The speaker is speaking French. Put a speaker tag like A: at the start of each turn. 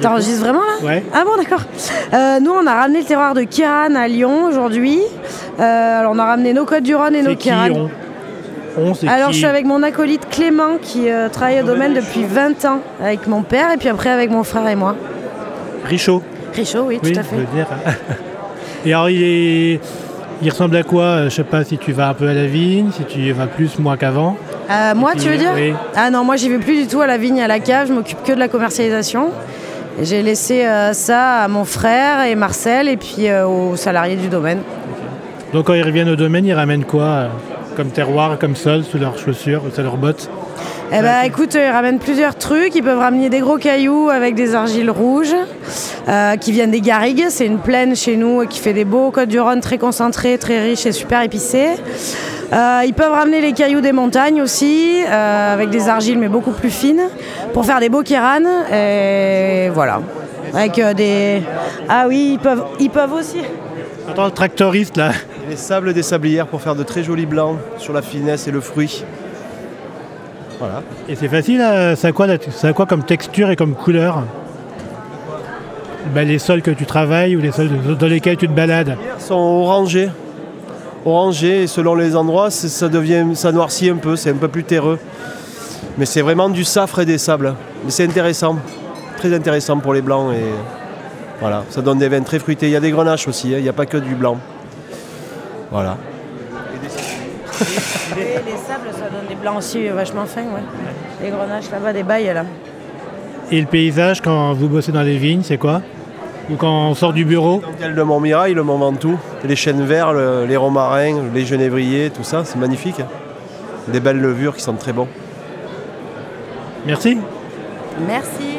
A: T'enregistres vraiment là
B: Ouais.
A: Ah bon, d'accord. Euh, nous, on a ramené le terroir de Kiran à Lyon aujourd'hui. Euh, alors, on a ramené nos Côtes du Rhône et nos
B: qui
A: Kiran.
B: on On, c'est
A: Alors,
B: qui
A: je suis avec mon acolyte Clément qui euh, travaille au domaine depuis 20 ans avec mon père et puis après avec mon frère et moi.
B: Richaud.
A: Richaud, oui, tout à
B: je
A: fait.
B: veux dire. Et alors, il, est... il ressemble à quoi euh, Je sais pas si tu vas un peu à la vigne, si tu y vas plus, moins qu'avant.
A: Euh, moi, tu veux dire
B: oui.
A: Ah non, moi, j'y vais plus du tout à la vigne et à la cave. Je m'occupe que de la commercialisation. J'ai laissé euh, ça à mon frère et Marcel et puis euh, aux salariés du domaine.
B: Donc, quand ils reviennent au domaine, ils ramènent quoi euh, Comme terroir, comme sol, sous leurs chaussures, sous leurs bottes?
A: Eh ben, écoute, ils ramènent plusieurs trucs. Ils peuvent ramener des gros cailloux avec des argiles rouges euh, qui viennent des garrigues. C'est une plaine chez nous qui fait des beaux côtes du Rhône très concentrés, très riches et super épicés. Euh, ils peuvent ramener les cailloux des montagnes aussi, euh, avec des argiles mais beaucoup plus fines, pour faire des beaux kéranes. Et voilà. Avec euh, des. Ah oui, ils peuvent, ils peuvent aussi.
B: Attends, le tractoriste là.
C: Les sables des sablières pour faire de très jolis blancs sur la finesse et le fruit. Voilà.
B: Et c'est facile, euh, ça a, quoi, ça a quoi comme texture et comme couleur? Ben, Les sols que tu travailles ou les sols dans lesquels tu te balades?
C: Ils sont orangés. Orangés et selon les endroits, ça devient, ça noircit un peu, c'est un peu plus terreux. Mais c'est vraiment du safre et des sables. Mais c'est intéressant, très intéressant pour les blancs et voilà, ça donne des vins très fruités. Il y a des grenaches aussi, hein, il n'y a pas que du blanc. Voilà.
A: Et les sables, ça donne des blancs aussi vachement fins, ouais. Les grenaches là-bas, des bails là.
B: Et le paysage quand vous bossez dans les vignes, c'est quoi? Ou quand on sort du bureau
C: de Montmirail, le Mont Ventoux, les chênes verts, le- les romarins, les genévriers, tout ça, c'est magnifique. hein. Des belles levures qui sont très bons.
B: Merci.
A: Merci.